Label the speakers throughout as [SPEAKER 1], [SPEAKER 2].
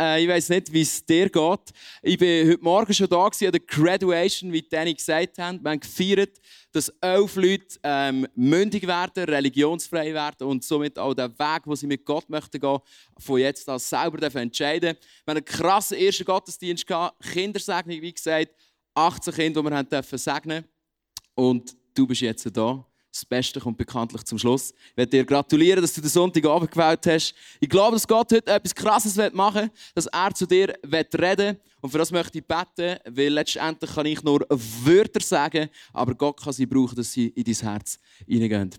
[SPEAKER 1] Äh, ich weiß nicht, wie es dir geht. Ich war heute Morgen schon da an der Graduation, wie Danny gesagt haben. Wir haben gefeiert, dass elf Leute ähm, mündig werden, religionsfrei werden und somit auch den Weg, wo sie mit Gott möchten gehen, von jetzt an selber entscheiden dürfen. Wir haben einen krassen ersten Gottesdienst gehabt, Kindersegnung, wie gesagt, 18 Kinder, die wir haben dürfen segnen. Und du bist jetzt da. Das Beste kommt bekanntlich zum Schluss. Ich möchte dir gratulieren, dass du den Sonntagabend gewählt hast. Ich glaube, dass Gott heute etwas Krasses machen will, dass er zu dir reden will. Und für das möchte ich beten, weil letztendlich kann ich nur Wörter sagen, aber Gott kann sie brauchen, dass sie in dein Herz hineingehen.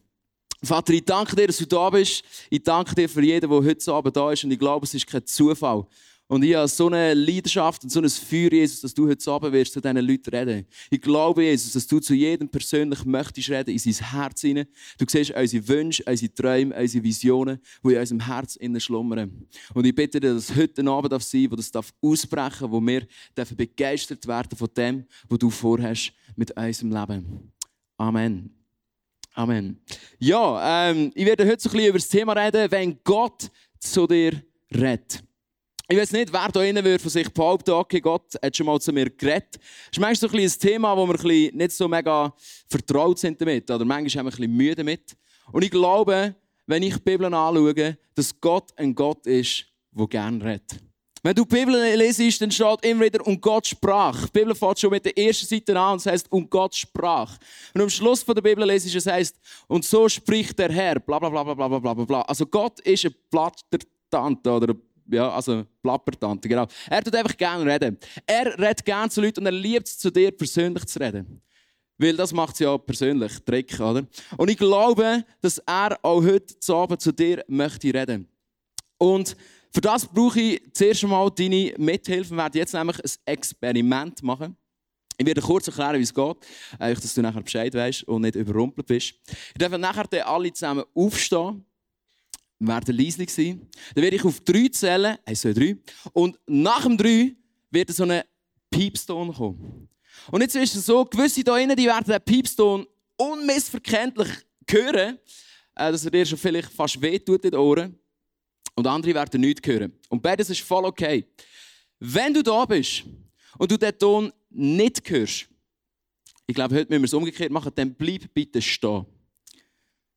[SPEAKER 1] Vater, ich danke dir, dass du da bist. Ich danke dir für jeden, der heute Abend da ist. Und ich glaube, es ist kein Zufall, und ich habe so eine Leidenschaft und so ein Feuer, Jesus, dass du heute Abend wirst zu diesen Leuten reden. Ich glaube, Jesus, dass du zu jedem persönlich möchtest reden, in sein Herz hinein. Du siehst unsere Wünsche, unsere Träume, unsere Visionen, die in unserem Herz innen schlummern. Und ich bitte dir, dass heute ein Abend sein darf, wo das darf ausbrechen wo wir dürfen begeistert werden von dem, was du vorhast mit unserem Leben. Amen. Amen. Ja, ähm, ich werde heute so ein bisschen über das Thema reden, wenn Gott zu dir redet. Ich weiß nicht, wer da innen würde von sich behaupten, okay, Gott hat schon mal zu mir geredet. Das ist manchmal so ein, ein Thema, wo wir nicht so mega vertraut sind damit. Oder manchmal haben wir ein bisschen müde damit. Und ich glaube, wenn ich die Bibel anschaue, dass Gott ein Gott ist, der gerne redet. Wenn du die Bibel lesest, dann steht immer wieder, und Gott sprach. Die Bibel fängt schon mit der ersten Seite an und es heißt, und Gott sprach. Und am Schluss von der Bibel lesest es heißt, und so spricht der Herr, bla bla bla bla bla bla bla. Also Gott ist ein Plattertante oder ein ja, also Plappertante, genau. Er tut einfach gerne reden. Er redet gerne zu Leuten und er liebt es, zu dir persönlich zu reden. Weil das macht es ja persönlich, Trick, oder? Und ich glaube, dass er auch heute Abend zu dir möchte reden. Und für das brauche ich zuerst einmal deine Mithilfe. Wir werden jetzt nämlich ein Experiment machen. Ich werde kurz erklären, wie es geht, dass du nachher Bescheid weißt und nicht überrumpelt bist. Ich darf nachher alle zusammen aufstehen werden leise sein. Dann werde ich auf drei zählen. Eins, zwei, drei. Und nach dem drei wird so ein Piepston kommen. Und jetzt ist es so, gewisse hier drinnen, die werden den Piepston unmissverständlich hören, äh, dass er dir schon vielleicht fast wehtut in den Ohren. Und andere werden nichts hören. Und beides ist voll okay. Wenn du da bist und du den Ton nicht hörst, ich glaube, heute müssen wir es umgekehrt machen, dann bleib bitte stehen.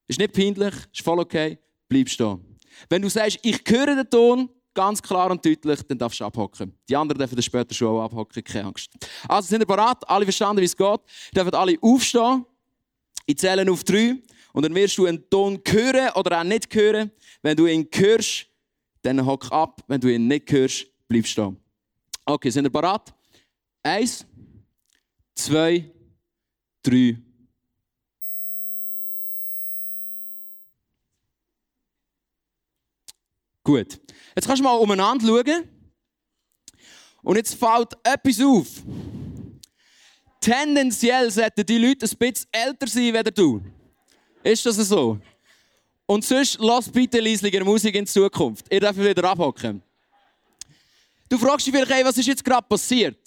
[SPEAKER 1] Ist nicht peinlich, ist voll okay bleib stehen. Wenn du sagst, ich höre den Ton, ganz klar und deutlich, dann darfst du abhocken. Die anderen dürfen dann später schon auch abhocken, keine Angst. Also sind ihr bereit? Alle verstanden, wie es geht? Ihr dürft alle aufstehen. Ich zähle auf drei. Und dann wirst du einen Ton hören oder auch nicht hören. Wenn du ihn hörst, dann hock ab. Wenn du ihn nicht hörst, bleib stehen. Okay, sind ihr bereit? Eins, zwei, drei. Gut. Jetzt kannst du mal umeinander schauen. Und jetzt fällt etwas auf. Tendenziell sollten die Leute ein bisschen älter sein als du. Ist das so? Und sonst lass bitte leislicher Musik in Zukunft. Ihr dürft wieder abhocken. Du fragst dich vielleicht, hey, was ist jetzt gerade passiert?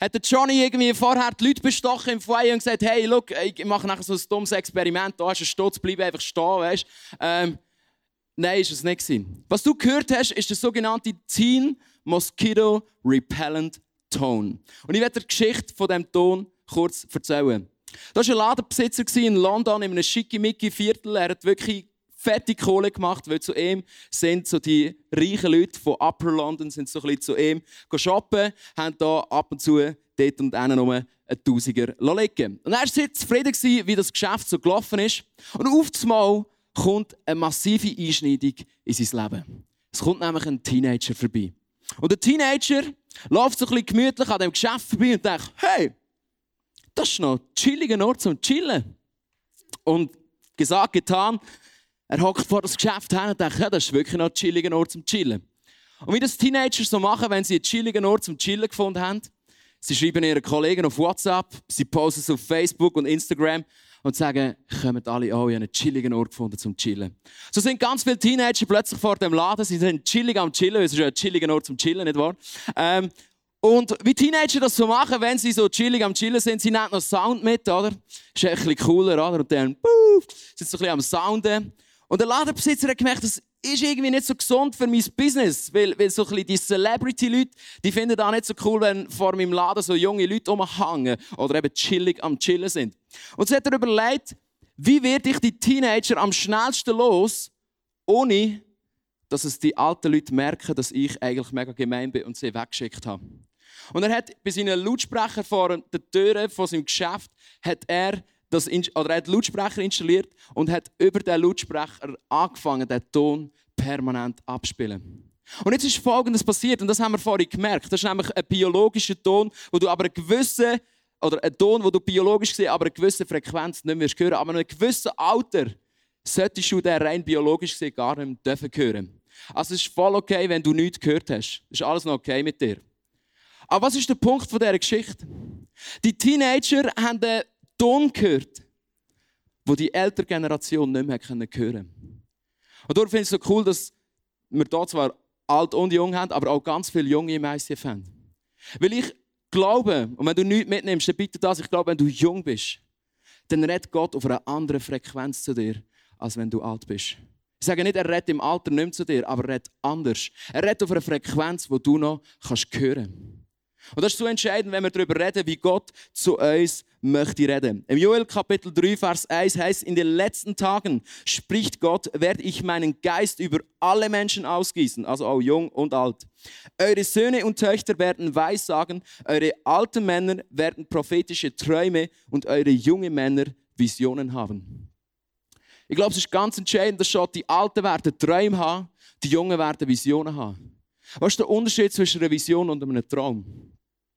[SPEAKER 1] Hat der Johnny irgendwie vorher die Leute bestochen im Foyer und gesagt, hey, look, ich mache nachher so ein dummes Experiment, da du einen Stutz, bleib einfach stehen, weißt ähm, Nein, ist es nicht. Was du gehört hast, ist der sogenannte Teen Mosquito Repellent Tone. Und ich werde die Geschichte von diesem Ton kurz erzählen. Da war ein Ladenbesitzer in London, in einem schickimicki Viertel. Er hat wirklich fette Kohle gemacht, weil zu ihm sind so die reichen Leute von Upper London sind so ein bisschen zu ihm shoppen, haben da ab und zu dort und einen um einen Tausiger liegen. Und er war sehr zufrieden, wie das Geschäft so gelaufen ist. Und auf einmal kommt eine massive Einschneidung in sein Leben. Es kommt nämlich ein Teenager vorbei. Und der Teenager läuft so ein bisschen gemütlich an dem Geschäft vorbei und denkt, hey, das ist noch ein chilliger Ort zum Chillen. Und gesagt, getan, er hockt vor das Geschäft hin und denkt, ja, das ist wirklich noch ein chilliger Ort zum Chillen. Und wie das Teenager so machen, wenn sie einen chilligen Ort zum Chillen gefunden haben, sie schreiben ihren Kollegen auf WhatsApp, sie posten es auf Facebook und Instagram und sagen, kommen alle, oh, ich einen chilligen Ort gefunden zum Chillen. So sind ganz viele Teenager plötzlich vor dem Laden, sie sind chillig am Chillen, es ist ja ein chilliger Ort zum Chillen, nicht wahr? Ähm, und wie Teenager das so machen, wenn sie so chillig am Chillen sind, sie nehmen noch Sound mit, oder? Ist ein bisschen cooler, oder? Und dann, puff, sind so ein bisschen am Sounden. Und der Ladenbesitzer hat gemerkt, das ist irgendwie nicht so gesund für mein Business, weil, weil so ein bisschen die Celebrity-Leute, die finden das nicht so cool, wenn vor meinem Laden so junge Leute rumhängen oder eben chillig am Chillen sind. Und so hat er überlegt, wie werde ich die Teenager am schnellsten los, ohne dass es die alten Leute merken, dass ich eigentlich mega gemein bin und sie weggeschickt habe. Und er hat bei seinen Lautsprecher vor der Tür von seinem Geschäft hat er das, oder er hat Lautsprecher installiert und hat über den Lautsprecher angefangen, den Ton permanent abzuspielen. Und jetzt ist Folgendes passiert, und das haben wir vorhin gemerkt. Das ist nämlich ein biologischer Ton, wo du aber eine gewisse, oder ein Ton, wo du biologisch gesehen aber eine gewisse Frequenz nicht mehr hören aber in einem gewissen Alter solltest du den rein biologisch gesehen gar nicht mehr hören. Also es ist voll okay, wenn du nichts gehört hast. Ist alles noch okay mit dir. Aber was ist der Punkt von dieser Geschichte? Die Teenager haben den Ton gehört, wo die ältere Generation nicht mehr hören konnte. Und darum finde ich es so cool, dass wir hier zwar alt und jung haben, aber auch ganz viele Junge ICF haben. Weil ich glaube, und wenn du nichts mitnimmst, dann bitte das, ich glaube, wenn du jung bist, dann redet Gott auf einer anderen Frequenz zu dir, als wenn du alt bist. Ich sage nicht, er redet im Alter nicht mehr zu dir, aber er redet anders. Er redet auf einer Frequenz, wo du noch hören kannst. Und das ist so entscheidend, wenn wir darüber reden, wie Gott zu uns möchte reden. Im Joel Kapitel 3, Vers 1 heißt, in den letzten Tagen spricht Gott, werde ich meinen Geist über alle Menschen ausgießen, also auch jung und alt. Eure Söhne und Töchter werden Weissagen, eure alten Männer werden prophetische Träume und eure jungen Männer Visionen haben. Ich glaube, es ist ganz entscheidend, dass schon die Alten werden Träume haben, die Jungen werden Visionen haben. Was ist der Unterschied zwischen einer Vision und einem Traum?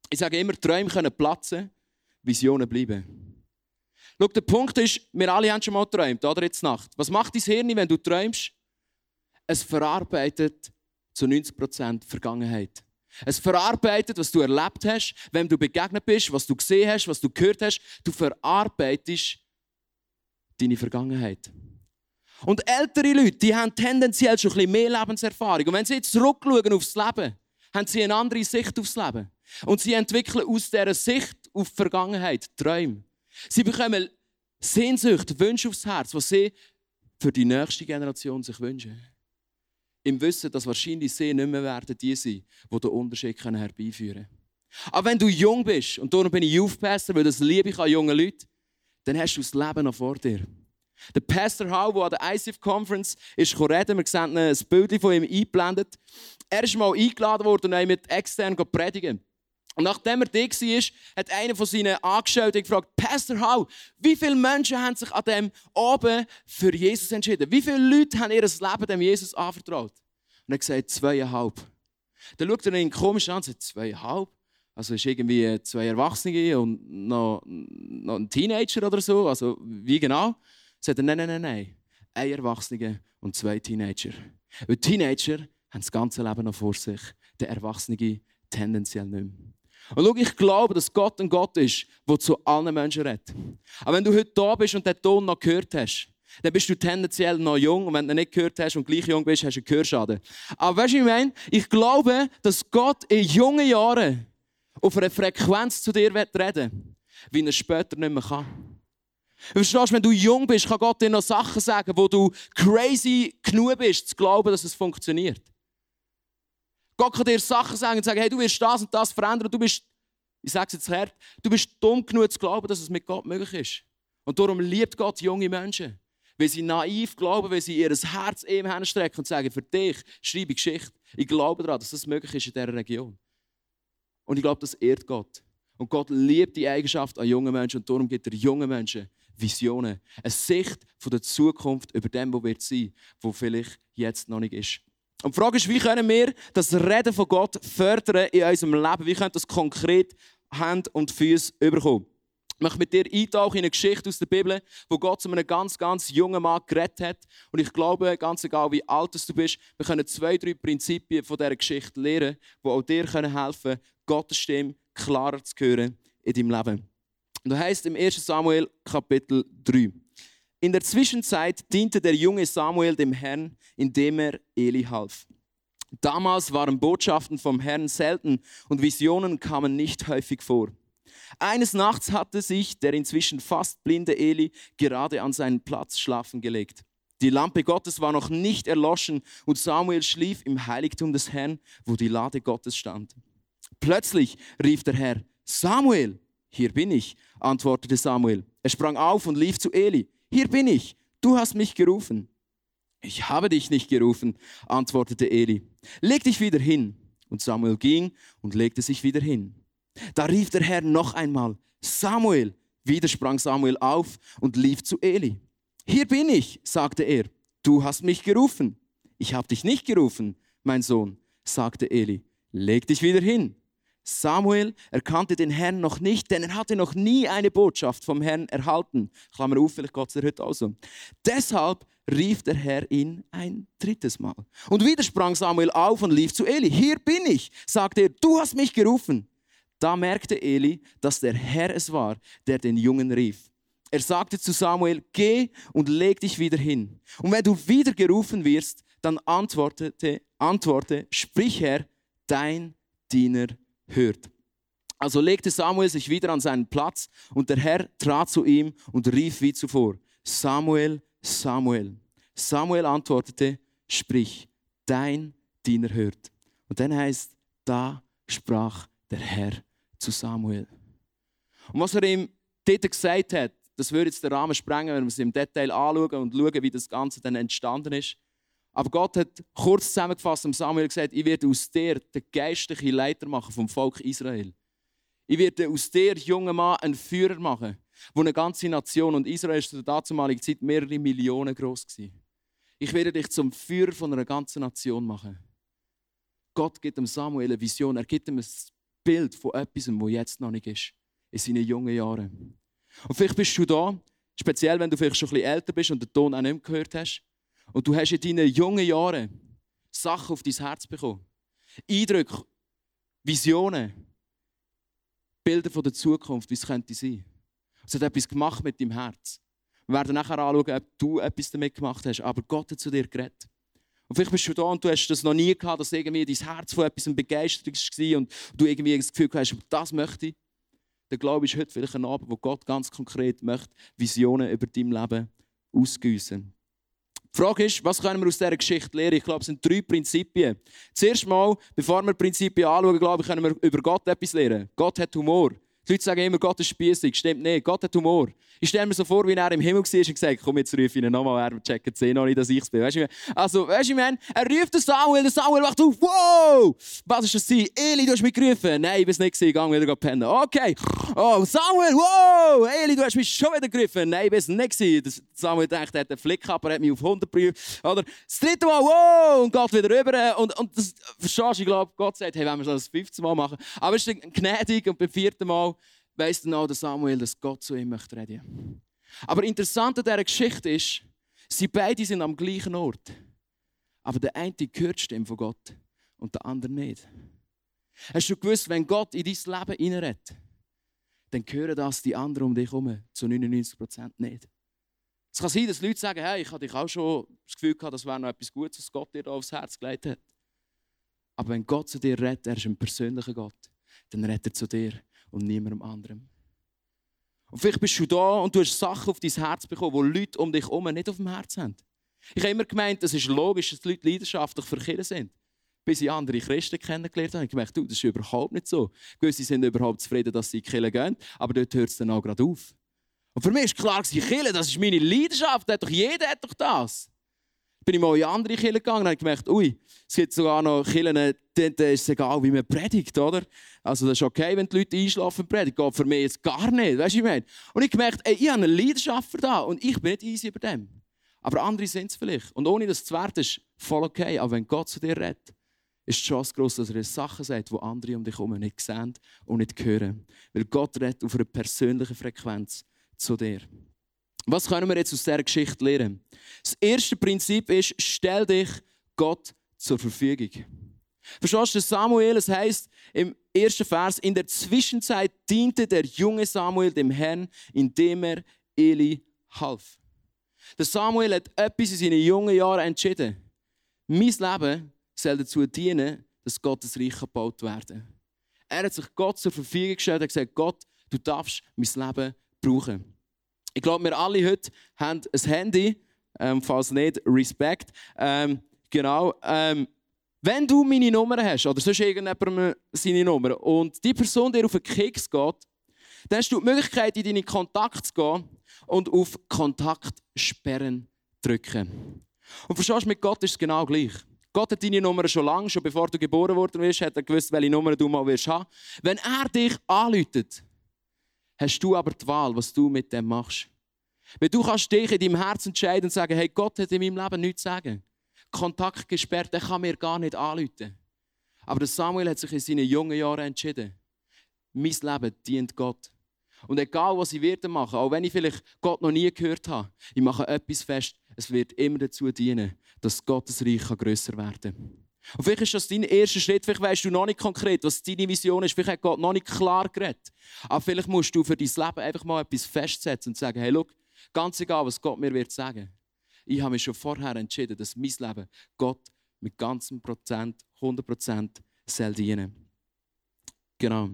[SPEAKER 1] Ich sage immer, Träume können platzen, Visionen bleiben. Schau, der Punkt ist, wir alle haben schon mal geträumt, oder jetzt Nacht. Was macht dein Hirn, wenn du träumst? Es verarbeitet zu 90% Vergangenheit. Es verarbeitet, was du erlebt hast, wem du begegnet bist, was du gesehen hast, was du gehört hast. Du verarbeitest deine Vergangenheit. Und ältere Leute, die haben tendenziell schon ein bisschen mehr Lebenserfahrung. Und wenn sie jetzt zurückschauen aufs Leben, haben sie eine andere Sicht aufs Leben. Und sie entwickeln aus dieser Sicht auf die Vergangenheit Träume. Sie bekommen Sehnsucht, Wünsche aufs Herz, was sie für die nächste Generation sich wünschen. Im Wissen, dass wahrscheinlich sie nicht mehr werden die sein, die den Unterschied herbeiführen können. Aber wenn du jung bist, und darum bin ich Youth Pastor, weil das liebe ich an jungen Leuten, dann hast du das Leben noch vor dir. Der Pastor Hall, der an der ICF Conference ist reden, wir sehen ein Bild von ihm eingeblendet. Er ist mal eingeladen worden, um mit extern predigen. Und nachdem er da war, hat einer von seinen Angestellten gefragt, Pastor Hall, wie viele Menschen haben sich an dem oben für Jesus entschieden? Wie viele Leute haben ihr Leben dem Jesus anvertraut? Und er hat gesagt, zweieinhalb. Dann schaut er ihn komisch an und sagt, zweieinhalb? Also ist irgendwie zwei Erwachsene und noch, noch ein Teenager oder so. Also wie genau? Sagt er, nein, nein, nein, nein. Ein Erwachsener und zwei Teenager. Weil Teenager haben das ganze Leben noch vor sich, der Erwachsene tendenziell nicht mehr. Und schau, ich glaube, dass Gott ein Gott ist, der zu allen Menschen redet. Aber wenn du heute da bist und den Ton noch gehört hast, dann bist du tendenziell noch jung. Und wenn du nicht gehört hast und gleich jung bist, hast du einen Gehörschaden. Aber weißt du, ich meine? Ich glaube, dass Gott in jungen Jahren auf einer Frequenz zu dir reden will, wie er später nicht mehr kann. Verstehst du, wenn du jung bist, kann Gott dir noch Sachen sagen, wo du crazy genug bist, zu glauben, dass es funktioniert. Gott kann dir Sachen sagen und sagen, hey, du wirst das und das verändern. Du bist, ich sage es jetzt hart, du bist dumm genug zu glauben, dass es mit Gott möglich ist. Und darum liebt Gott junge Menschen. Weil sie naiv glauben, weil sie ihr Herz ihm hinstrecken und sagen, für dich schreibe ich Geschichte. Ich glaube daran, dass das möglich ist in dieser Region. Und ich glaube, das ehrt Gott. Und Gott liebt die Eigenschaft an jungen Menschen und darum gibt er jungen Menschen Visionen. Eine Sicht von der Zukunft über dem, wo wird sein, wo vielleicht jetzt noch nicht ist. Und die Frage ist, wie können wir das Reden von Gott fördern in unserem Leben? Wie können das konkret Hand und Füße überkommen? Ich möchte mit dir eintauchen in eine Geschichte aus der Bibel, wo Gott zu einem ganz, ganz jungen Mann geredet hat. Und ich glaube, ganz egal wie alt du bist, wir können zwei, drei Prinzipien von dieser Geschichte lernen, die auch dir helfen können, Gottes Stimme klarer zu hören in deinem Leben. Und da heißt im 1. Samuel Kapitel 3. In der Zwischenzeit diente der junge Samuel dem Herrn, indem er Eli half. Damals waren Botschaften vom Herrn selten und Visionen kamen nicht häufig vor. Eines Nachts hatte sich der inzwischen fast blinde Eli gerade an seinen Platz schlafen gelegt. Die Lampe Gottes war noch nicht erloschen und Samuel schlief im Heiligtum des Herrn, wo die Lade Gottes stand. Plötzlich rief der Herr, Samuel, hier bin ich, antwortete Samuel. Er sprang auf und lief zu Eli. Hier bin ich, du hast mich gerufen. Ich habe dich nicht gerufen, antwortete Eli. Leg dich wieder hin. Und Samuel ging und legte sich wieder hin. Da rief der Herr noch einmal, Samuel. Wieder sprang Samuel auf und lief zu Eli. Hier bin ich, sagte er. Du hast mich gerufen. Ich habe dich nicht gerufen, mein Sohn, sagte Eli. Leg dich wieder hin. Samuel erkannte den Herrn noch nicht, denn er hatte noch nie eine Botschaft vom Herrn erhalten. Klammer auf, vielleicht Gott heute auch so. Deshalb rief der Herr ihn ein drittes Mal. Und wieder sprang Samuel auf und lief zu Eli. Hier bin ich, sagte er, du hast mich gerufen. Da merkte Eli, dass der Herr es war, der den Jungen rief. Er sagte zu Samuel, geh und leg dich wieder hin. Und wenn du wieder gerufen wirst, dann antwortete, antworte, sprich Herr, dein Diener hört. Also legte Samuel sich wieder an seinen Platz und der Herr trat zu ihm und rief wie zuvor, Samuel, Samuel. Samuel antwortete, sprich, dein Diener hört. Und dann heißt, da sprach der Herr zu Samuel. Und was er ihm dort gesagt hat, das würde jetzt den Rahmen sprengen, wenn wir es im Detail anschauen und schauen, wie das Ganze dann entstanden ist. Aber Gott hat kurz zusammengefasst am Samuel gesagt, ich werde aus dir den geistlichen Leiter machen vom Volk Israel. Ich werde aus dir, junger Mann, einen Führer machen, wo eine ganze Nation, und Israel ist der damaligen Zeit mehrere Millionen groß gewesen. Ich werde dich zum Führer von einer ganzen Nation machen. Gott gibt dem Samuel eine Vision, er gibt ihm ein Bild von etwas, was jetzt noch nicht ist, in seinen jungen Jahren. Und vielleicht bist du da, speziell wenn du vielleicht schon ein bisschen älter bist und den Ton auch nicht mehr gehört hast, und du hast in deinen jungen Jahren Sachen auf dein Herz bekommen. Eindrücke, Visionen, Bilder von der Zukunft, wie es könnte sein. Es hat etwas gemacht mit deinem Herz. Wir werden nachher anschauen, ob du etwas damit gemacht hast. Aber Gott hat zu dir geredet. Und vielleicht bist du da und du hast das noch nie gehabt, dass irgendwie dein Herz von etwas begeistert war und du irgendwie das Gefühl hast, das möchte ich. Der Glaube ist heute vielleicht ein Abend, wo Gott ganz konkret möchte Visionen über dein Leben ausgüssen. Die Frage ist, was können wir aus dieser Geschichte lernen? Ich glaube, es sind drei Prinzipien. Zuerst mal, bevor wir Prinzipien anschauen, glaube ich, können wir über Gott etwas lernen. Gott hat Humor. Die Leute sagen immer, Gott ist spießig. Stimmt nicht. Gott hat Humor. Ich stelle mir so vor, wie er im Himmel war und gesagt komm, jetzt rufe ich ihn nochmal, er checkt es noch nicht, dass ich es bin. Weißt du, also, weißt du, man, er ruft den Samuel, der Samuel wacht auf, wow! Was ist das? Eli, du hast mich gerufen. Nein, ich bin es nicht gewesen, gang wieder pennen. Okay. Oh, Samuel, wow! Eli, du hast mich schon wieder gerufen. Nein, ich bin es nicht gewesen. Samuel denkt, er hat einen Flick gehabt, er hat mich auf 100 geprüft. Oder das dritte Mal, wow! Und geht wieder rüber. Und, und das, verstehst du, ich glaube, Gott sagt, hey, wenn wir das 15 Mal machen. Aber es ist gnädig und beim vierten Mal, weiss dann auch der Samuel, dass Gott zu ihm möchte reden. Aber interessant an dieser Geschichte ist, sie beide sind am gleichen Ort. Aber der eine hört die Stimme von Gott und der andere nicht. Hast du gewusst, wenn Gott in dein Leben hineinredet, dann hören das die anderen um dich herum zu 99% nicht. Es kann sein, dass Leute sagen, hey, ich hatte dich auch schon das Gefühl gehabt, das wäre noch etwas Gutes, was Gott dir da aufs Herz gelegt hat. Aber wenn Gott zu dir redet, er ist ein persönlicher Gott, dann redet er zu dir und niemandem anderem. Und vielleicht bist du da und du hast Sachen auf dein Herz bekommen, die Leute um dich herum nicht auf dem Herz haben. Ich habe immer gemeint, es ist logisch, dass die Leute leidenschaftlich Kirche sind. Bis ich andere Christen kennengelernt habe, habe ich gemerkt, du, das ist überhaupt nicht so. Gewisse sind überhaupt zufrieden, dass sie Kirche gehen, aber dort hört es dann auch gerade auf. Und für mich war klar, Kirche, das ist meine Leidenschaft, hat doch, jeder hat doch das bin ich mal in andere Kirchen gegangen und habe gemerkt, ui, es gibt sogar noch Kirchen, denen ist es egal, wie man predigt, oder? Also das ist okay, wenn die Leute einschlafen predigt. Geht für mich jetzt gar nicht, weißt du, ich meine? Und ich gemerkt, ey, ich habe eine Leidenschaft für und ich bin nicht easy über dem. Aber andere sind es vielleicht. Und ohne das zu werten, ist voll okay. Aber wenn Gott zu dir redet, ist die Chance groß, dass er Sachen sagt, die andere um dich herum nicht sehen und nicht hören. Weil Gott redet auf einer persönlichen Frequenz zu dir. Was können wir jetzt aus dieser Geschichte lernen? Das erste Prinzip ist, stell dich Gott zur Verfügung. Verstehst du, Samuel, es heißt im ersten Vers, in der Zwischenzeit diente der junge Samuel dem Herrn, indem er Eli half. Der Samuel hat etwas in seinen jungen Jahren entschieden. Mein Leben soll dazu dienen, dass Gottes Reich gebaut werden Er hat sich Gott zur Verfügung gestellt und gesagt, Gott, du darfst mein Leben brauchen. Ich glaube, wir alle heute haben ein Handy, ähm, falls nicht, Respekt. Ähm, genau. Ähm, wenn du meine Nummer hast, oder sonst irgendjemand seine Nummer, und die Person dir auf den Keks geht, dann hast du die Möglichkeit, in deine Kontakte zu gehen und auf Kontakt sperren drücken. Und verstehst du, mit Gott ist es genau gleich. Gott hat deine Nummer schon lange, schon bevor du geboren worden bist, hat er gewusst, welche Nummer du mal wirst haben. Wenn er dich anläutet, hast du aber die Wahl, was du mit dem machst. Weil du kannst dich in deinem Herzen entscheiden und sagen, hey, Gott hat in meinem Leben nichts zu sagen. Kontakt gesperrt, der kann mir gar nicht anrufen. Aber Samuel hat sich in seinen jungen Jahren entschieden. Mein Leben dient Gott. Und egal, was ich werde machen, auch wenn ich vielleicht Gott noch nie gehört habe, ich mache etwas fest, es wird immer dazu dienen, dass Gottes Reich grösser werden kann. Und vielleicht ist das dein erster Schritt, vielleicht weißt du noch nicht konkret, was deine Vision ist, vielleicht hat Gott noch nicht klar geredet. Aber vielleicht musst du für dein Leben einfach mal etwas festsetzen und sagen, hey, schau, ganz egal, was Gott mir wird sagen, ich habe mich schon vorher entschieden, dass mein Leben Gott mit ganzem Prozent, 100 Prozent soll dienen. Genau.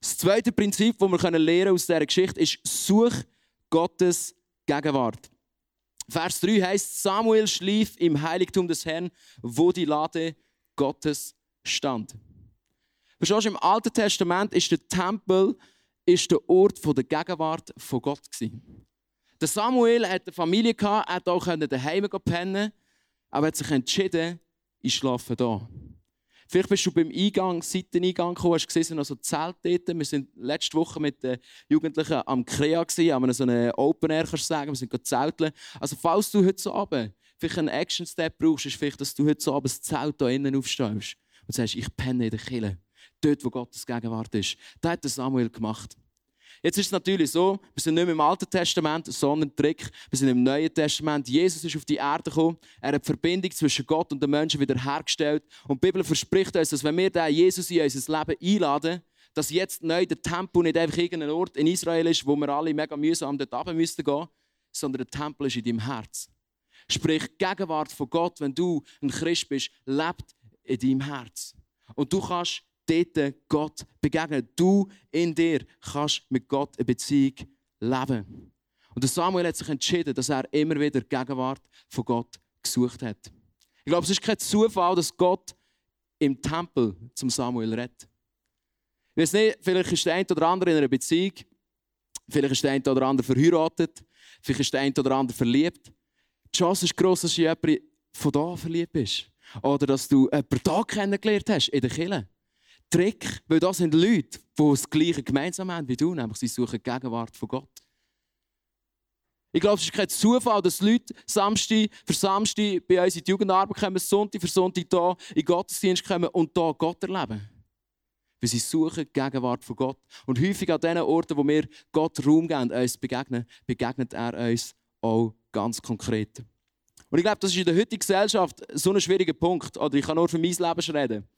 [SPEAKER 1] Das zweite Prinzip, das wir lernen aus dieser Geschichte, ist, such Gottes Gegenwart. Vers 3 heißt, Samuel schlief im Heiligtum des Herrn, wo die Lade Gottes stand. Verstehst du, im Alten Testament ist der Tempel ist der Ort der Gegenwart von Gott. Der Samuel hatte eine Familie, er konnte auch daheim pennen, aber hat sich entschieden, ich schlafe hier. Vielleicht bist du beim Eingang, Seiteneingang gekommen, hast gesehen, noch so Zelt dort. Wir waren letzte Woche mit den Jugendlichen am Krea, haben so einen Open Air, kannst du sagen, wir sind zelteln. Also falls du heute so Abend vielleicht einen Action-Step brauchst, ist vielleicht, dass du heute so Abend das Zelt hier innen aufstehst und sagst, ich penne in der Kille. Dort, wo Gottes Gegenwart ist. Das hat Samuel gemacht. Jetzt ist es natürlich so, wir sind nicht mehr im Alten Testament, sondern Trick. Wir sind im Neuen Testament. Jesus ist auf die Erde gekommen. Er hat die Verbindung zwischen Gott und den Menschen wieder hergestellt. Und die Bibel verspricht uns, dass wenn wir den Jesus in unser Leben einladen, dass jetzt neu der Tempel nicht einfach irgendein Ort in Israel ist, wo wir alle mega mühsam dort runter müssten gehen, sondern der Tempel ist in deinem Herz. Sprich, die Gegenwart von Gott, wenn du ein Christ bist, lebt in deinem Herz. Und du kannst dort Gott begegnen. Du in dir kannst mit Gott eine Beziehung leben. Und Samuel hat sich entschieden, dass er immer wieder die Gegenwart von Gott gesucht hat. Ich glaube, es ist kein Zufall, dass Gott im Tempel zum Samuel redet. Ich weiß nicht, vielleicht ist der eine oder andere in einer Beziehung, vielleicht ist der eine oder andere verheiratet, vielleicht ist der eine oder andere verliebt. Die Chance ist gross, dass du jemanden von da verliebt bist. Oder dass du jemanden da kennengelernt hast, in der Kirche. Trick, weil das sind Leute, die das Gleiche gemeinsam haben wie du, nämlich sie suchen die Gegenwart von Gott. Ich glaube, es ist kein Zufall, dass Leute Samstag für Samstag bei uns in die Jugendarbeit kommen, Sonntag für Sonntag hier in Gottesdienst kommen und hier Gott erleben. Weil sie suchen die Gegenwart von Gott. Und häufig an den Orten, wo wir Gott Raum geben, uns begegnen, begegnet er uns auch ganz konkret. Und ich glaube, das ist in der heutigen Gesellschaft so ein schwieriger Punkt. Oder ich kann nur für mein Leben reden.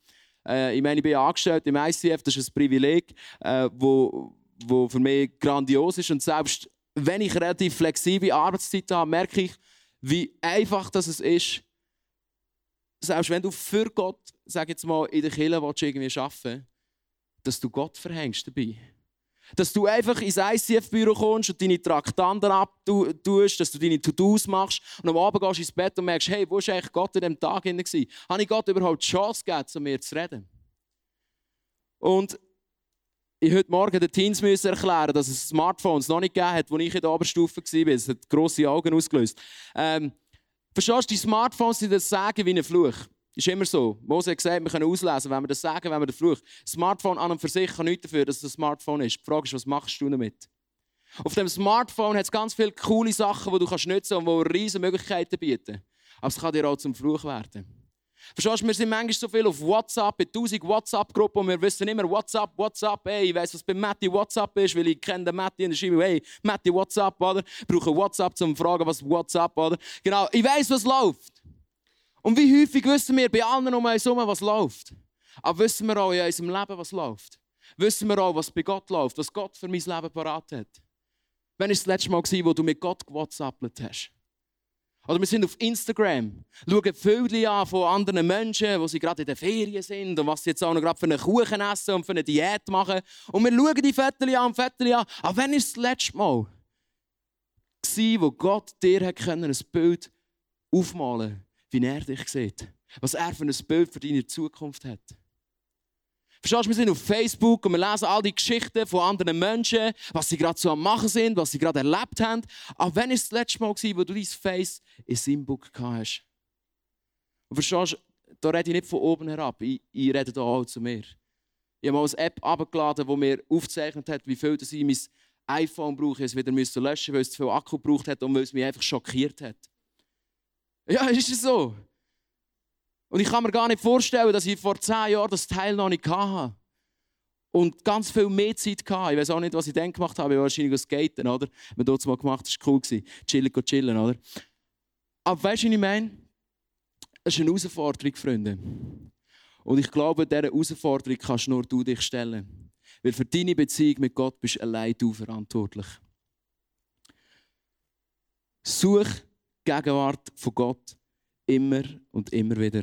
[SPEAKER 1] Äh, ich meine, ich bin angestellt im ICF, das ist ein Privileg, äh, wo, wo für mich grandios ist. Und selbst wenn ich relativ flexible Arbeitszeit habe, merke ich, wie einfach das ist, selbst wenn du für Gott, sag jetzt mal, in der Kirche willst, irgendwie arbeiten dass du Gott verhängst dabei. Dass du einfach ins ICF-Büro kommst und deine Traktanten abtust, dass du deine To-Dos machst und am Abend gehst ins Bett und merkst, hey, wo war eigentlich Gott in diesem Tag? Habe ich Gott überhaupt die Chance gegeben, zu mir zu reden? Und ich heute Morgen den Teens müssen erklären, dass es Smartphones noch nicht gegeben hat, als ich in der Oberstufe war. Es hat grosse Augen ausgelöst. Ähm, verstehst du, die Smartphones sind das Sagen wie ein Fluch. Ist immer so. Mose hat gesagt, wir können auslesen, wenn wir das sagen, wenn wir das fluchen. Smartphone an und für sich kann nichts dafür, dass es ein Smartphone ist. Die Frage ist, was machst du damit? Auf dem Smartphone hat es ganz viele coole Sachen, die du kannst nutzen und die riesige Möglichkeiten bieten. Aber es kann dir auch zum Fluch werden. Verstehst du, wir sind manchmal so viel auf WhatsApp, in tausend WhatsApp-Gruppen und wir wissen immer WhatsApp, WhatsApp, hey, ich weiss, was bei Matti WhatsApp ist, weil ich kenne den Matti und schreibe, hey, Matti WhatsApp, oder? Ich brauche WhatsApp, um zu fragen, was WhatsApp, oder? Genau, ich weiss, was läuft. Und wie häufig wissen wir bei allen um uns herum, was läuft? Aber wissen wir auch in unserem Leben, was läuft? Wissen wir auch, was bei Gott läuft, was Gott für mein Leben parat hat? Wann war das letzte Mal, wo du mit Gott gewhatsappt hast? Oder wir sind auf Instagram, schauen Vögel an von anderen Menschen, wo sie gerade in der Ferien sind und was sie jetzt auch noch gerade für einen Kuchen essen und für eine Diät machen. Und wir schauen die Fotos an, Fotos an. Aber wann war das letzte Mal, wo Gott dir ein Bild aufmalen konnte, wie er dich sieht? Was er für ein Bild für deine Zukunft hat? Verstehst du, wir sind auf Facebook und wir lesen all die Geschichten von anderen Menschen, was sie gerade so am Machen sind, was sie gerade erlebt haben. Aber wann war das letzte Mal, wo du dein Face in Simbook hast? Und verstehst du, da rede ich nicht von oben herab, ich, ich rede da auch zu mir. Ich habe mal eine App abgeladen, die mir aufgezeichnet hat, wie viel ich mein iPhone brauche, es wieder löschen musste, weil es zu viel Akku gebraucht hat und weil es mich einfach schockiert hat. Ja, ist es so. Und ich kann mir gar nicht vorstellen, dass ich vor zehn Jahren das Teil noch nicht hatte. Und ganz viel mehr Zeit hatte. Ich weiß auch nicht, was ich dann gemacht habe. Ich war wahrscheinlich skaten, oder? Wir dort mal gemacht, das war cool. Chillen, chillen, oder? Aber weißt du, was ich meine? Es ist eine Herausforderung, Freunde. Und ich glaube, dieser Herausforderung kannst nur du dich stellen. Weil für deine Beziehung mit Gott bist allein du verantwortlich. Such Gegenwart von Gott immer und immer wieder.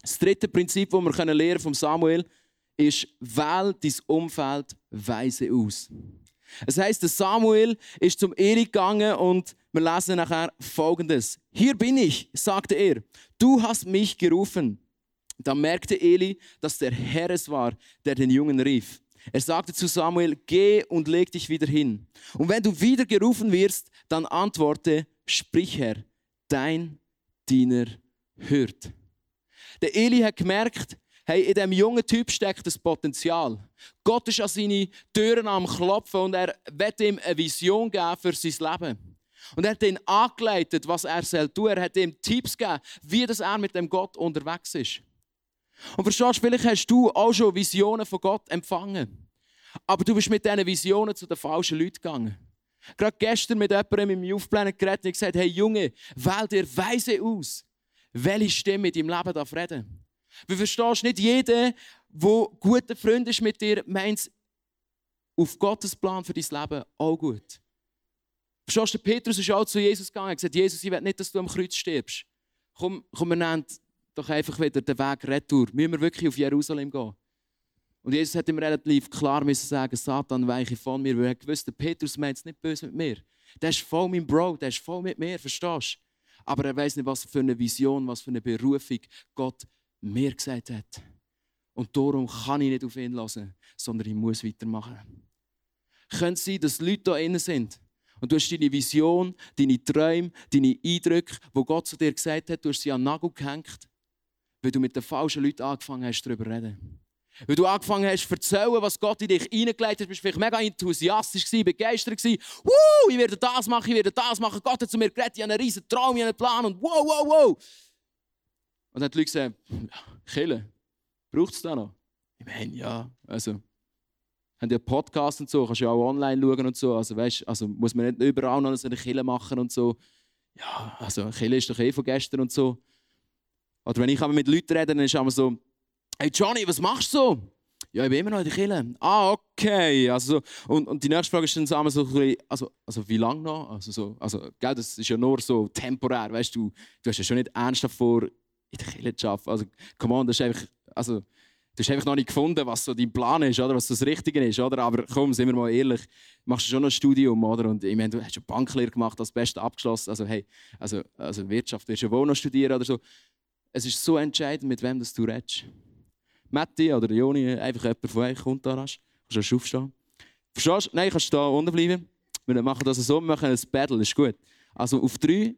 [SPEAKER 1] Das dritte Prinzip, das wir lernen können Samuel, ist, wähl dein Umfeld weise aus. Es heißt, Samuel ist zum Eli gegangen und wir lesen nachher folgendes. Hier bin ich, sagte er. Du hast mich gerufen. Dann merkte Eli, dass der Herr es war, der den Jungen rief. Er sagte zu Samuel, geh und leg dich wieder hin. Und wenn du wieder gerufen wirst, dann antworte, sprich Herr, dein Diener hört. Der Eli hat gemerkt, hey, in diesem jungen Typ steckt das Potenzial. Gott ist an seine Türen am Klopfen und er wird ihm eine Vision geben für sein Leben. Und er hat ihn angeleitet, was er soll tun. Er hat ihm Tipps gegeben, wie das er mit dem Gott unterwegs ist. Und verstehst du, vielleicht hast du auch schon Visionen von Gott empfangen. Aber du bist mit diesen Visionen zu den falschen Leuten gegangen. Gerade gestern mit jemandem im Youth Planet geredet und gesagt, hey Junge, wähl dir weise aus welche Stimme in deinem Leben darf reden. Du verstehst nicht jeder, der guter Freund ist mit dir, meint auf Gottes Plan für dein Leben auch gut. Verstehst du, Petrus ist auch zu Jesus gegangen und gesagt, Jesus, ich will nicht, dass du am Kreuz stirbst. Komm, komm wir nehmen doch einfach wieder den Weg retour. Müssen wir wirklich auf Jerusalem gehen? Und Jesus hat ihm relativ klar müssen sagen, Satan, weiche von mir, weil er gewusst, der Petrus meint es nicht böse mit mir. Der ist voll mein Bro, der ist voll mit mir, verstehst du? aber er weiß nicht, was für eine Vision, was für eine Berufung Gott mir gesagt hat. Und darum kann ich nicht auf ihn lassen, sondern ich muss weitermachen. Könnte sein, dass Leute da innen sind und du hast deine Vision, deine Träume, deine Eindrücke, wo Gott zu dir gesagt hat, du hast sie an den Nagel gehängt, weil du mit den falschen Leuten angefangen hast, darüber zu reden. Weil du angefangen hast zu erzählen, was Gott in dich hineingelegt hat, du vielleicht mega enthusiastisch gewesen, begeistert. Woo, ich werde das machen, ich werde das machen. Gott hat zu mir geredet, ich habe einen riesen Traum, ich habe einen Plan und wow, wow, wow. Und dann hat die Leute gesagt, Kille, braucht es da noch? Ich meine, ja, also, haben ja Podcasts und so, kannst ja auch online schauen und so. Also, weißt, also muss man nicht überall noch so eine Kille machen und so. Ja, also, Kille ist doch eh von gestern und so. Oder wenn ich mit Leuten rede, dann ist es so, Hey Johnny, was machst du so? Ja, ich bin immer noch in der Kirche. Ah, okay. Also, und, und die nächste Frage ist dann so, also, also wie lange noch? Also, so, also, gell, das ist ja nur so temporär, weißt du, du hast ja schon nicht ernsthaft vor, in der Kirche zu arbeiten. Also, come on, das ist einfach, also, du hast einfach noch nicht gefunden, was so dein Plan ist, oder was das Richtige ist, oder? Aber komm, sind wir mal ehrlich, machst du schon noch ein Studium, oder? Und ich meine, du hast schon Banklehre gemacht, das Beste abgeschlossen, also hey, also, also Wirtschaft wirst du ja wohl noch studieren oder so. Es ist so entscheidend, mit wem das du redest. Matti oder Joni, einfach jemand von euch kommt da rasch. Kannst du aufstehen? Verstehst du? Nein, kannst du da unten bleiben. Wir machen das so, wir machen ein Battle, ist gut. Also auf drei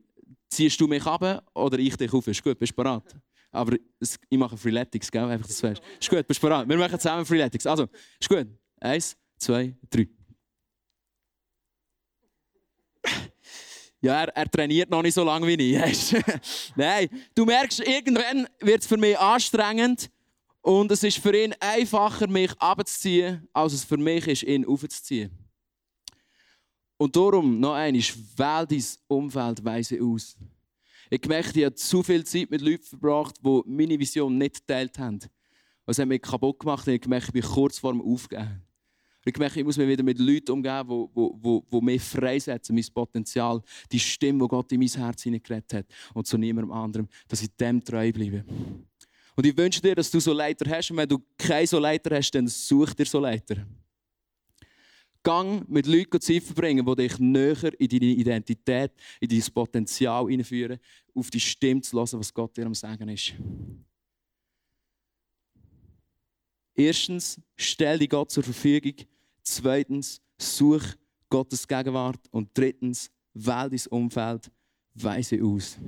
[SPEAKER 1] ziehst du mich ab oder ich dich auf. Ist gut, bist du bereit? Aber ich mache Freeletics, gell? Einfach das weißt. Ist gut, bist du bereit? Wir machen zusammen Freeletics. Also, ist gut. Eins, zwei, drei. Ja, er, er, trainiert noch nicht so lange wie ich. Nein, du merkst, irgendwann wird es für mich anstrengend und es ist für ihn einfacher, mich abzuziehen, als es für mich ist, ihn aufzuziehen. Und darum, noch einmal, wähl dein Umfeld weise aus. Ich merke, ich habe zu viel Zeit mit Leuten verbracht, die meine Vision nicht geteilt haben. Es hat mich kaputt gemacht und ich gemerkt, ich bin kurz vor dem Aufgeben. Ich gemerkt, ich muss mich wieder mit Leuten umgeben, die, die, die, die mich freisetzen, mein Potenzial, die Stimme, die Gott in mein Herz hineingeredet hat und zu niemandem anderem, dass ich dem treu bleibe. Und ich wünsche dir, dass du so Leiter hast. Und wenn du keinen so Leiter hast, dann such dir so Leiter. Gang mit Leuten Zeit verbringen, die dich näher in deine Identität, in dein Potenzial hineinführen, auf die Stimme zu hören, was Gott dir am Sagen ist. Erstens, stell dich Gott zur Verfügung. Zweitens, such Gottes Gegenwart. Und drittens, wähl dein Umfeld weise aus.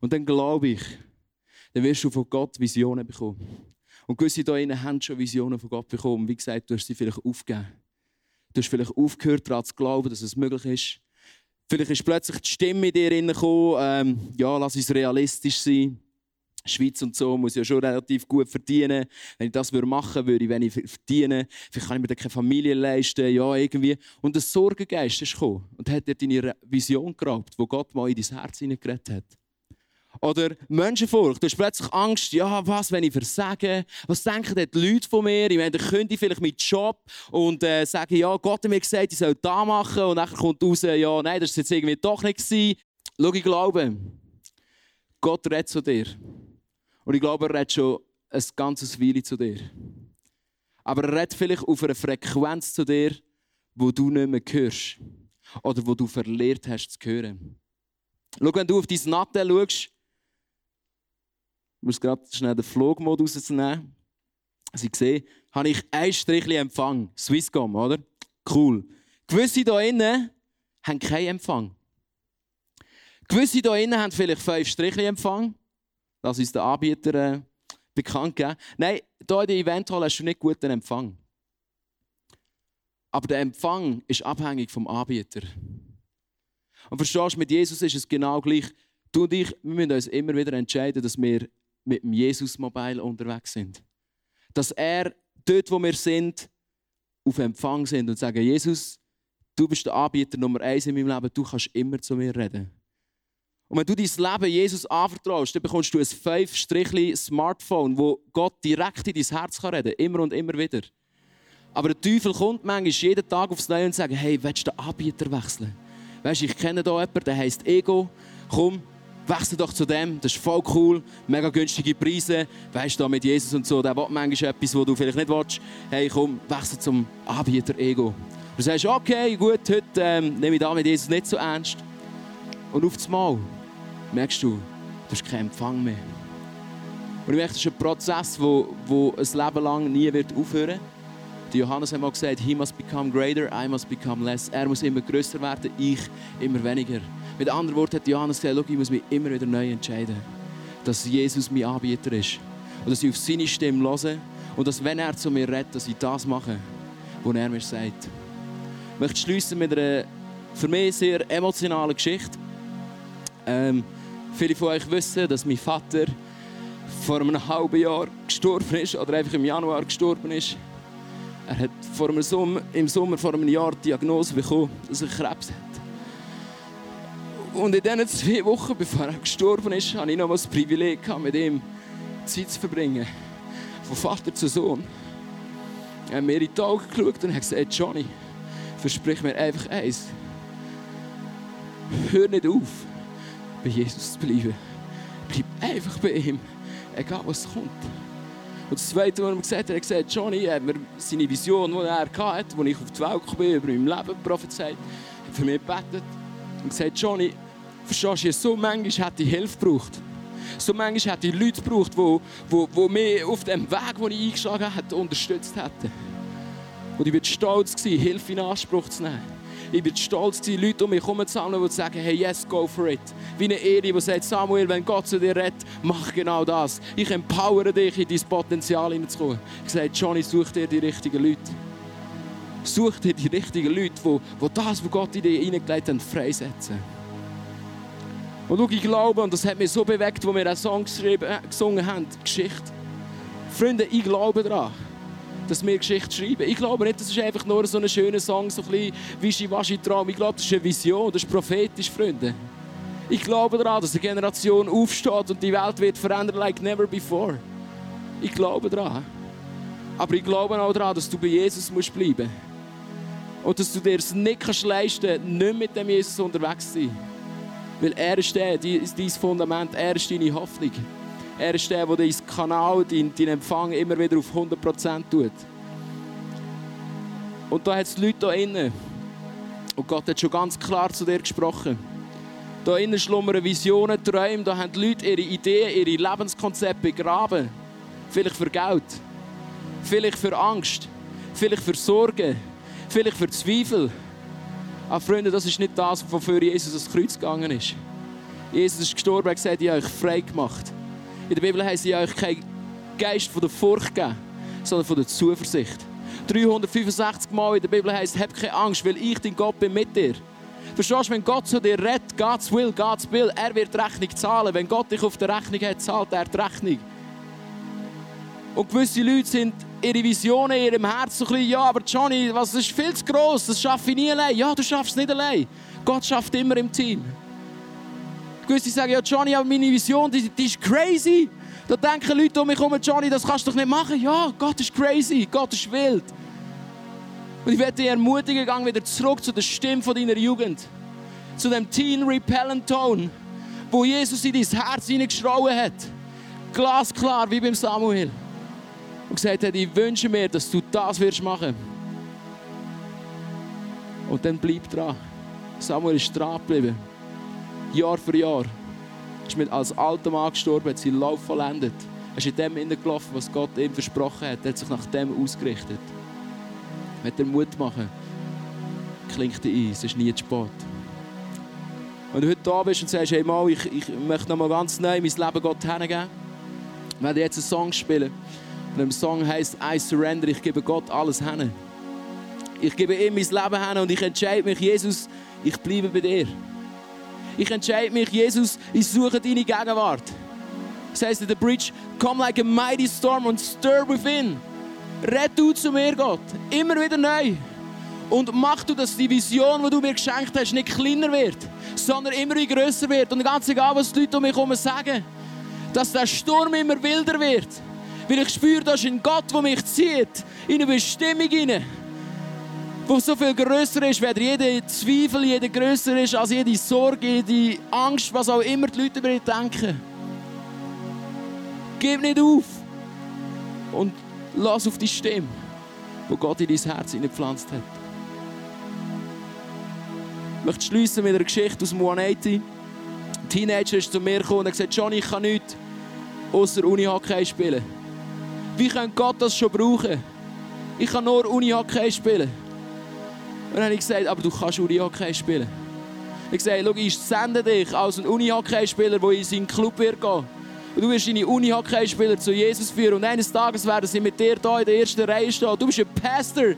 [SPEAKER 1] Und dann glaube ich, dann wirst du von Gott Visionen bekommen. Und gewisse hier drinnen haben schon Visionen von Gott bekommen. Wie gesagt, du hast sie vielleicht aufgegeben. Du hast vielleicht aufgehört, daran zu glauben, dass es möglich ist. Vielleicht ist plötzlich die Stimme in dir gekommen, ähm, ja, lass uns realistisch sein. Schweiz und so muss ja schon relativ gut verdienen. Wenn ich das machen würde, wenn ich verdiene, vielleicht kann ich mir dann keine Familie leisten, ja, irgendwie. Und der Sorgengeist ist gekommen und hat dir deine Vision geraubt, wo Gott mal in dein Herz hineingeredet hat. Oder Menschenfurcht. Du hast plötzlich Angst, ja, was, wenn ich versage? Was denken die Leute von mir? Ich meine, dann könnte ich vielleicht meinen Job und äh, sagen, ja, Gott hat mir gesagt, ich soll das machen. Und dann kommt raus, ja, nein, das war jetzt irgendwie doch nicht. Gewesen. Schau, ich glaube, Gott redet zu dir. Und ich glaube, er redet schon ein ganzes Weile zu dir. Aber er redet vielleicht auf einer Frequenz zu dir, wo du nicht mehr hörst. Oder wo du verlehrt hast zu hören. Schau, wenn du auf dein Nattel schaust, ich muss gerade schnell den Flugmodus rausnehmen. Sie sehen, habe ich ein Strichchen Empfang. Swisscom, oder? Cool. Gewisse hier innen haben keinen Empfang. Gewisse hier innen haben vielleicht fünf Strichchen Empfang. Das ist der Anbieter äh, bekannt geben. Nein, hier in der Eventhalle hast du nicht guten Empfang. Aber der Empfang ist abhängig vom Anbieter. Und verstehst du, mit Jesus ist es genau gleich. Du und ich, wir müssen uns immer wieder entscheiden, dass wir mit dem Jesus-Mobile unterwegs sind. Dass er dort, wo wir sind, auf Empfang sind und sagen, Jesus, du bist der Anbieter Nummer eins in meinem Leben, du kannst immer zu mir reden. Und wenn du dein Leben Jesus anvertraust, dann bekommst du ein 5 Smartphone, wo Gott direkt in dein Herz reden kann, immer und immer wieder. Aber der Teufel kommt manchmal jeden Tag aufs Neue und sagt, hey, willst du den Anbieter wechseln? Weißt du, ich kenne hier jemanden, der heißt Ego. Komm, wechsel doch zu dem, das ist voll cool, mega günstige Preise. Weißt du, mit Jesus und so, der will manchmal etwas, was du vielleicht nicht willst. Hey, komm, wechsel zum Anbieter Ego. Du sagst, okay, gut, heute ähm, nehme ich da mit Jesus nicht so ernst. Und auf einmal merkst du, du hast keinen Empfang mehr. Und ich merke, das ist ein Prozess, der wo, wo ein Leben lang nie wird aufhören wird. Johannes hat mal gesagt, he must become greater, I must become less. Er muss immer größer werden, ich immer weniger. Mit anderen Worten hat Johannes gesagt, ich muss mich immer wieder neu entscheiden, dass Jesus mein Anbieter ist. Und dass ich auf seine Stimme höre und dass, wenn er zu mir redet, dass ich das mache, was er mir sagt. Ich möchte schließen mit einer für mich sehr emotionalen Geschichte. Ähm, viele von euch wissen, dass mein Vater vor einem halben Jahr gestorben ist oder einfach im Januar gestorben ist. Er hat vor einem Sommer, im Sommer vor einem Jahr die Diagnose bekommen, dass er Krebs hat. Und in diesen zwei Wochen, bevor er gestorben ist, hatte ich noch das Privileg, mit ihm Zeit zu verbringen. Von Vater zu Sohn. Er hat mir in die Augen geschaut und hat gesagt, Johnny, versprich mir einfach eins. Hör nicht auf, bei Jesus zu bleiben. Bleib einfach bei ihm, egal was kommt. Und das Zweite, was er gesagt hat, er gesagt, Johnny hat mir seine Vision, die er hatte, als ich auf die Welt kam, über mein Leben prophezeit, hat für mich gebetet und gesagt, Johnny, verstehst du, so manchmal hat die Hilfe gebraucht. So manchmal hat die Leute gebraucht, die, die, die mich auf dem Weg, den ich eingeschlagen habe, unterstützt hätten. Und ich war stolz, Hilfe in Anspruch zu nehmen. Ich bin stolz, die Leute um mich herum zu sammeln, die sagen, hey, yes, go for it. Wie eine Ehre, die sagt, Samuel, wenn Gott zu dir redet, mach genau das. Ich empowere dich, in dein Potenzial hineinzukommen. Ich sage, Johnny, such dir die richtigen Leute. Such dir die richtigen Leute, die, die das, was Gott in dir hineingelegt hat, freisetzen. Und schau, ich glaube, und das hat mich so bewegt, wo wir einen Song äh, gesungen haben, Geschichte. Freunde, ich glaube daran dass wir Geschichte schreiben. Ich glaube nicht, das ist einfach nur so ein schöner Song, so ein bisschen Wischi-Waschi-Traum. Ich glaube, das ist eine Vision, das ist prophetisch, Freunde. Ich glaube daran, dass eine Generation aufsteht und die Welt wird verändern like never before. Ich glaube daran. Aber ich glaube auch daran, dass du bei Jesus musst bleiben musst. Und dass du dir es nicht kannst leisten nicht mit dem Jesus unterwegs zu sein. Weil er ist der, dein Fundament, er ist deine Hoffnung. Er ist der, der dein Kanal, deinen dein Empfang immer wieder auf 100% tut. Und da hat es Leute hier innen. Und Gott hat schon ganz klar zu dir gesprochen. Da innen schlummern Visionen, Träume. Da haben die Leute ihre Ideen, ihre Lebenskonzepte begraben. Vielleicht für Geld. Vielleicht für Angst. Vielleicht für Sorgen vielleicht für Zweifel. Aber Freunde, das ist nicht das, wofür Jesus ans Kreuz gegangen ist. Jesus ist gestorben und gesagt, ich habe euch frei gemacht. In der Bibel heißt, ich habe euch keinen Geist von der Furcht gegeben, sondern von der Zuversicht. 365 Mal in der Bibel heißt, hab keine Angst, weil ich dein Gott bin mit dir. Verstehst du, wenn Gott zu dir redet, God's will, God's will, er wird die Rechnung zahlen. Wenn Gott dich auf der Rechnung hat, zahlt er die Rechnung. Und gewisse Leute sind ihre Visionen in ihrem Herzen so ein bisschen, ja, aber Johnny, was ist viel zu gross, das schaffe ich nie allein. Ja, du schaffst es nicht allein. Gott schafft immer im Team. Gewisse sagen, ja, Johnny, aber meine Vision, die, die ist crazy. Da denken Leute um mich herum, Johnny, das kannst du doch nicht machen. Ja, Gott ist crazy, Gott ist wild. Und ich werde dich ermutigen, gang wieder zurück zu der Stimme von deiner Jugend. Zu dem Teen Repellent Tone, wo Jesus in dein Herz hineingeschrauen hat. Glasklar, wie beim Samuel und gesagt hat, ich wünsche mir, dass du das wirst machen. Und dann bleib dran. Samuel ist dran geblieben. Jahr für Jahr. Er ist mit als alter Mann gestorben, hat seinen Lauf vollendet. Er ist in dem hineingelaufen, was Gott ihm versprochen hat. Er hat sich nach dem ausgerichtet. Wenn er Mut machen, klingt ein, es ist nie zu spät. Wenn du heute da bist und sagst, hey Mal, ich, ich möchte noch mal ganz neu mein Leben Gott hingeben, wir werden jetzt einen Song spielen. Und im Song heißt I surrender, ich gebe Gott alles hin. Ich gebe ihm mein Leben hin und ich entscheide mich, Jesus, ich bleibe bei dir. Ich entscheide mich, Jesus, ich suche deine Gegenwart. Das heißt in der Bridge, come like a mighty storm and stir within. Red du zu mir, Gott, immer wieder neu. Und mach du, dass die Vision, die du mir geschenkt hast, nicht kleiner wird, sondern immer größer wird. Und ganz egal, was die Leute um mich herum sagen, dass der Sturm immer wilder wird. Weil ich spüre, da ist ein Gott, der mich zieht, in eine Bestimmung hinein, wo so viel grösser ist, weder jeder Zweifel, jeder grösser ist als jede Sorge, jede Angst, was auch immer die Leute über dich denken. Gib nicht auf und lass auf die Stimme, wo Gott in dein Herz hineingepflanzt hat. Ich möchte schließen mit einer Geschichte aus 180. Ein Teenager ist zu mir gekommen und hat gesagt, Johnny, ich kann nichts außer Uni-Hockey spielen. Wie könnte Gott das schon brauchen? Ich kann nur Uni-Hockey spielen. Und dann habe ich gesagt, aber du kannst Uni-Hockey spielen. Ich sage, schau, ich sende dich als ein Uni-Hockey-Spieler, der in seinen Club wird gehen. Und du wirst deine Uni-Hockey-Spieler zu Jesus führen. Und eines Tages werden sie mit dir hier in der ersten Reihe stehen. Du bist ein Pastor.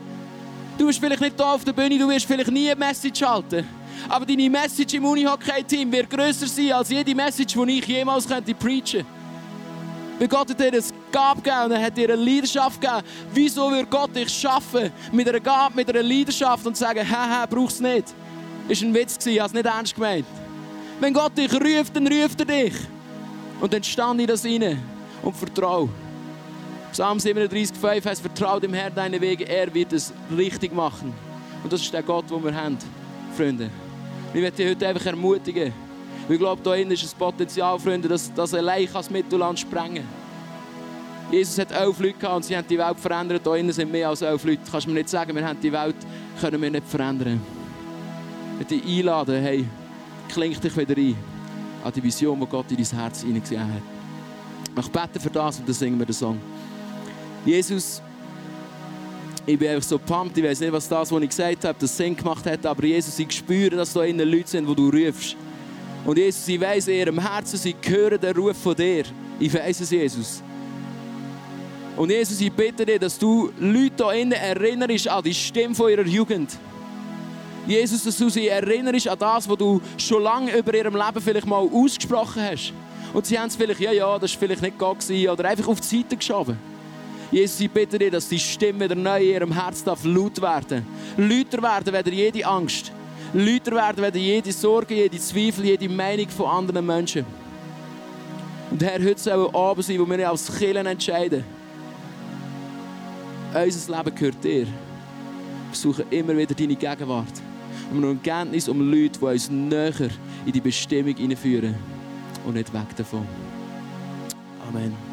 [SPEAKER 1] Du bist vielleicht nicht hier auf der Bühne, du wirst vielleicht nie eine Message halten. Aber deine Message im Uni-Hockey-Team wird grösser sein als jede Message, die ich jemals könnte preachen könnte. Weil Gott dir eine Gabe gegeben und er hat dir eine Leidenschaft gegeben. Wieso würde Gott dich schaffen mit einer Gabe, mit einer Leidenschaft und sagen, haha, brauchst du nicht? Das war ein Witz, habe es nicht ernst gemeint. Wenn Gott dich ruft, dann ruft er dich. Und dann stand ich das rein und vertraue. Psalm 37,5 heißt, vertraue dem Herrn deine Wege, er wird es richtig machen. Und das ist der Gott, den wir haben, Freunde. Ich möchte dich heute einfach ermutigen, ich glaube, da ist ein Potenzial, Freunde, dass, dass allein das Mittelland sprengen Jesus hat elf Leute gehabt und sie haben die Welt verändert. Da innen sind mehr als elf Leute. Kannst du mir nicht sagen, wir haben die Welt können wir nicht verändern. Ich dich einladen, hey, kling dich wieder ein an die Vision, die Gott in dein Herz hineingesehen hat. Ich bete für das und dann singen wir den Song. Jesus, ich bin einfach so pumped, ich weiß nicht, was das, was ich gesagt habe, das Sinn gemacht hat, aber Jesus, ich spüre, dass da innen Leute sind, die du rufst. Und Jesus, ich weiss in ihrem Herzen, sie hören den Ruf von dir. Ich weiss es, Jesus. Und Jesus, ich bitte dich, dass du Leute hier innen erinnerst an die Stimme von ihrer Jugend. Jesus, dass du sie erinnerst an das, was du schon lange über ihrem Leben vielleicht mal ausgesprochen hast. Und sie haben es vielleicht, ja, ja, das war vielleicht nicht Gott oder einfach auf die Seite geschoben. Jesus, ich bitte dich, dass die Stimme wieder neu in ihrem Herz darf laut werden. Lauter werden, weder jede Angst. Lauter werden, weder jede Sorge, jede Zweifel, jede Meinung von anderen Menschen. Und Herr, heute soll ein Abend sein, wo wir als Killen entscheiden. Unser Leben gehört dir. Wir suchen immer wieder deine Gegenwart. Und wir haben Kenntnis um Leute, die uns näher in die Bestimmung hineinführen und nicht weg davon. Amen.